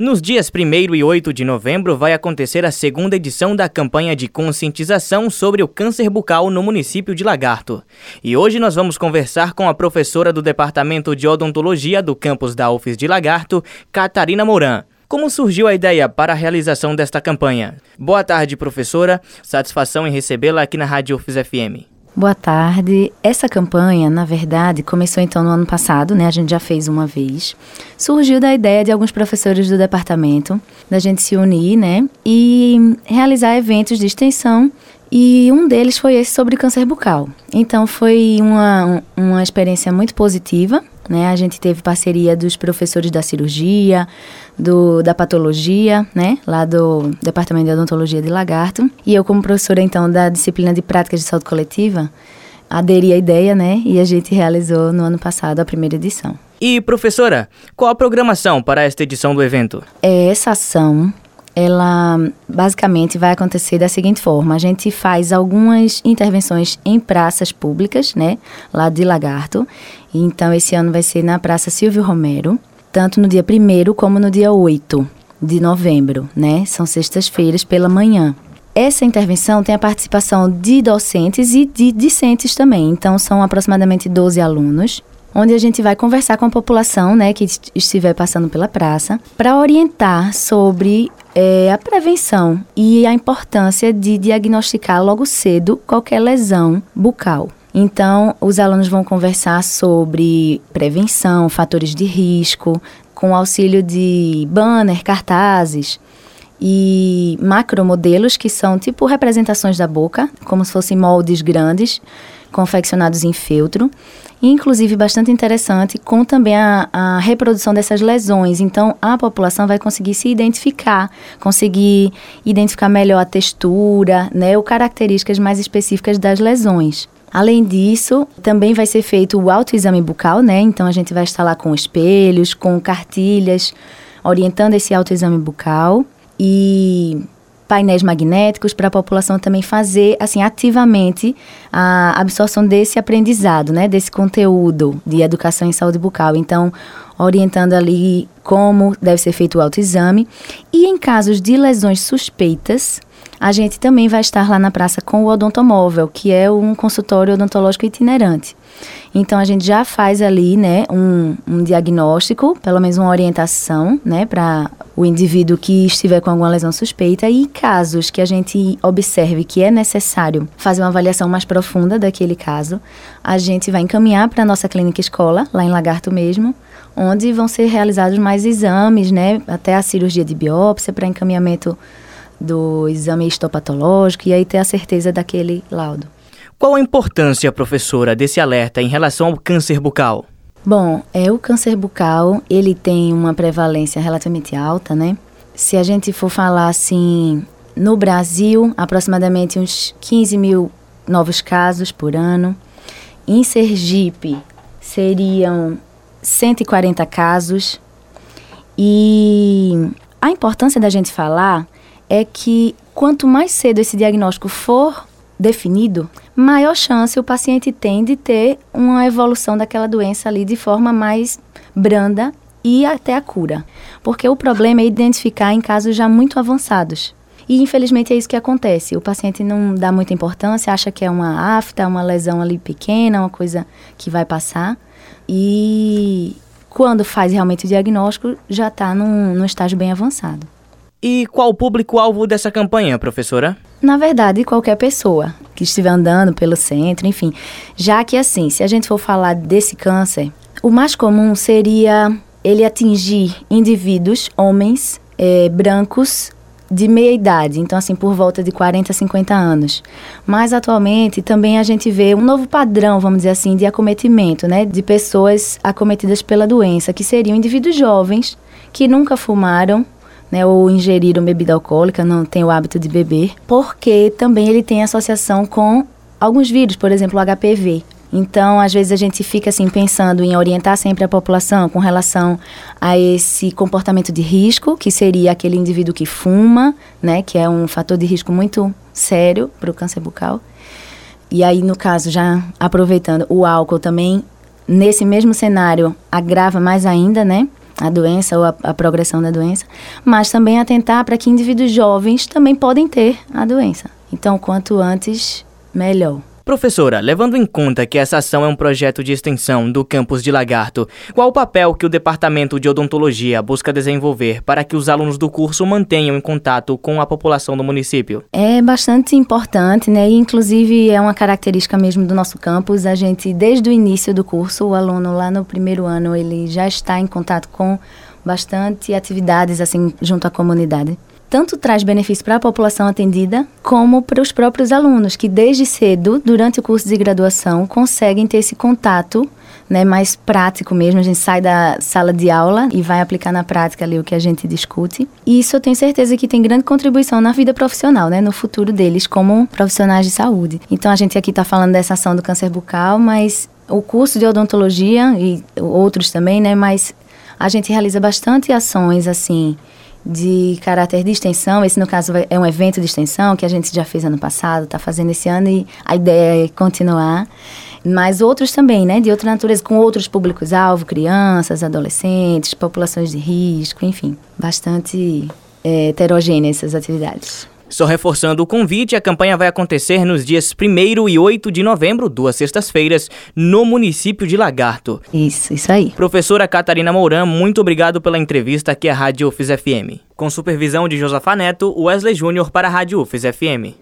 Nos dias 1 e 8 de novembro vai acontecer a segunda edição da campanha de conscientização sobre o câncer bucal no município de Lagarto. E hoje nós vamos conversar com a professora do Departamento de Odontologia do campus da UFES de Lagarto, Catarina Moran. Como surgiu a ideia para a realização desta campanha? Boa tarde, professora. Satisfação em recebê-la aqui na Rádio UFES FM. Boa tarde. Essa campanha, na verdade, começou então no ano passado, né? A gente já fez uma vez. Surgiu da ideia de alguns professores do departamento da gente se unir, né? E realizar eventos de extensão. E um deles foi esse sobre câncer bucal. Então foi uma, uma experiência muito positiva né? A gente teve parceria dos professores da cirurgia, do, da patologia, né? Lá do Departamento de Odontologia de Lagarto. E eu, como professora, então, da disciplina de práticas de saúde coletiva, aderi à ideia, né? E a gente realizou no ano passado a primeira edição. E, professora, qual a programação para esta edição do evento? É, essa ação ela basicamente vai acontecer da seguinte forma: a gente faz algumas intervenções em praças públicas, né, lá de Lagarto. Então, esse ano vai ser na Praça Silvio Romero, tanto no dia 1 como no dia 8 de novembro, né? São sextas-feiras pela manhã. Essa intervenção tem a participação de docentes e de discentes também. Então, são aproximadamente 12 alunos onde a gente vai conversar com a população, né, que estiver passando pela praça, para orientar sobre é, a prevenção e a importância de diagnosticar logo cedo qualquer lesão bucal. Então, os alunos vão conversar sobre prevenção, fatores de risco, com auxílio de banner, cartazes e macromodelos, que são tipo representações da boca, como se fossem moldes grandes, confeccionados em feltro inclusive bastante interessante, com também a, a, reprodução dessas lesões. Então, a população vai conseguir se identificar, conseguir identificar melhor a textura, né, ou características mais específicas das lesões. Além disso, também vai ser feito o autoexame bucal, né? Então a gente vai estar lá com espelhos, com cartilhas, orientando esse autoexame bucal. E painéis magnéticos para a população também fazer assim ativamente a absorção desse aprendizado, né, desse conteúdo de educação em saúde bucal. Então, orientando ali como deve ser feito o autoexame e em casos de lesões suspeitas, a gente também vai estar lá na praça com o odontomóvel, que é um consultório odontológico itinerante. Então a gente já faz ali, né, um, um diagnóstico, pelo menos uma orientação, né, para o indivíduo que estiver com alguma lesão suspeita e casos que a gente observe que é necessário fazer uma avaliação mais profunda daquele caso, a gente vai encaminhar para a nossa clínica escola, lá em Lagarto mesmo, onde vão ser realizados mais exames, né, até a cirurgia de biópsia para encaminhamento do exame histopatológico e aí ter a certeza daquele laudo. Qual a importância, professora, desse alerta em relação ao câncer bucal? Bom, é o câncer bucal, ele tem uma prevalência relativamente alta, né? Se a gente for falar assim, no Brasil, aproximadamente uns 15 mil novos casos por ano. Em Sergipe, seriam 140 casos. E a importância da gente falar é que quanto mais cedo esse diagnóstico for definido, maior chance o paciente tem de ter uma evolução daquela doença ali de forma mais branda e até a cura. Porque o problema é identificar em casos já muito avançados. E infelizmente é isso que acontece. O paciente não dá muita importância, acha que é uma afta, uma lesão ali pequena, uma coisa que vai passar. E quando faz realmente o diagnóstico, já está num, num estágio bem avançado. E qual o público-alvo dessa campanha, professora? Na verdade, qualquer pessoa que estiver andando pelo centro, enfim. Já que, assim, se a gente for falar desse câncer, o mais comum seria ele atingir indivíduos, homens, é, brancos, de meia idade, então assim por volta de 40 a 50 anos. Mas atualmente também a gente vê um novo padrão, vamos dizer assim, de acometimento, né, de pessoas acometidas pela doença, que seriam indivíduos jovens que nunca fumaram, né, ou ingeriram bebida alcoólica, não tem o hábito de beber, porque também ele tem associação com alguns vírus, por exemplo, o HPV. Então, às vezes a gente fica assim pensando em orientar sempre a população com relação a esse comportamento de risco, que seria aquele indivíduo que fuma, né, que é um fator de risco muito sério para o câncer bucal. E aí, no caso, já aproveitando, o álcool também, nesse mesmo cenário, agrava mais ainda, né? a doença ou a, a progressão da doença, mas também atentar para que indivíduos jovens também podem ter a doença. Então, quanto antes, melhor. Professora, levando em conta que essa ação é um projeto de extensão do campus de Lagarto, qual o papel que o Departamento de Odontologia busca desenvolver para que os alunos do curso mantenham em contato com a população do município? É bastante importante, né? E, inclusive é uma característica mesmo do nosso campus. A gente, desde o início do curso, o aluno lá no primeiro ano, ele já está em contato com bastante atividades assim junto à comunidade tanto traz benefício para a população atendida, como para os próprios alunos, que desde cedo, durante o curso de graduação, conseguem ter esse contato né, mais prático mesmo. A gente sai da sala de aula e vai aplicar na prática ali o que a gente discute. E isso eu tenho certeza que tem grande contribuição na vida profissional, né, no futuro deles como profissionais de saúde. Então a gente aqui está falando dessa ação do câncer bucal, mas o curso de odontologia e outros também, né, mas a gente realiza bastante ações assim de caráter de extensão. Esse, no caso, é um evento de extensão que a gente já fez ano passado, está fazendo esse ano e a ideia é continuar. Mas outros também, né? De outra natureza, com outros públicos-alvo, crianças, adolescentes, populações de risco, enfim. Bastante é, heterogêneas essas atividades. Só reforçando o convite, a campanha vai acontecer nos dias 1 e 8 de novembro, duas sextas-feiras, no município de Lagarto. Isso, isso aí. Professora Catarina Mourão, muito obrigado pela entrevista aqui à Rádio UFES FM. Com supervisão de Josafa Neto, Wesley Júnior para a Rádio UFES FM.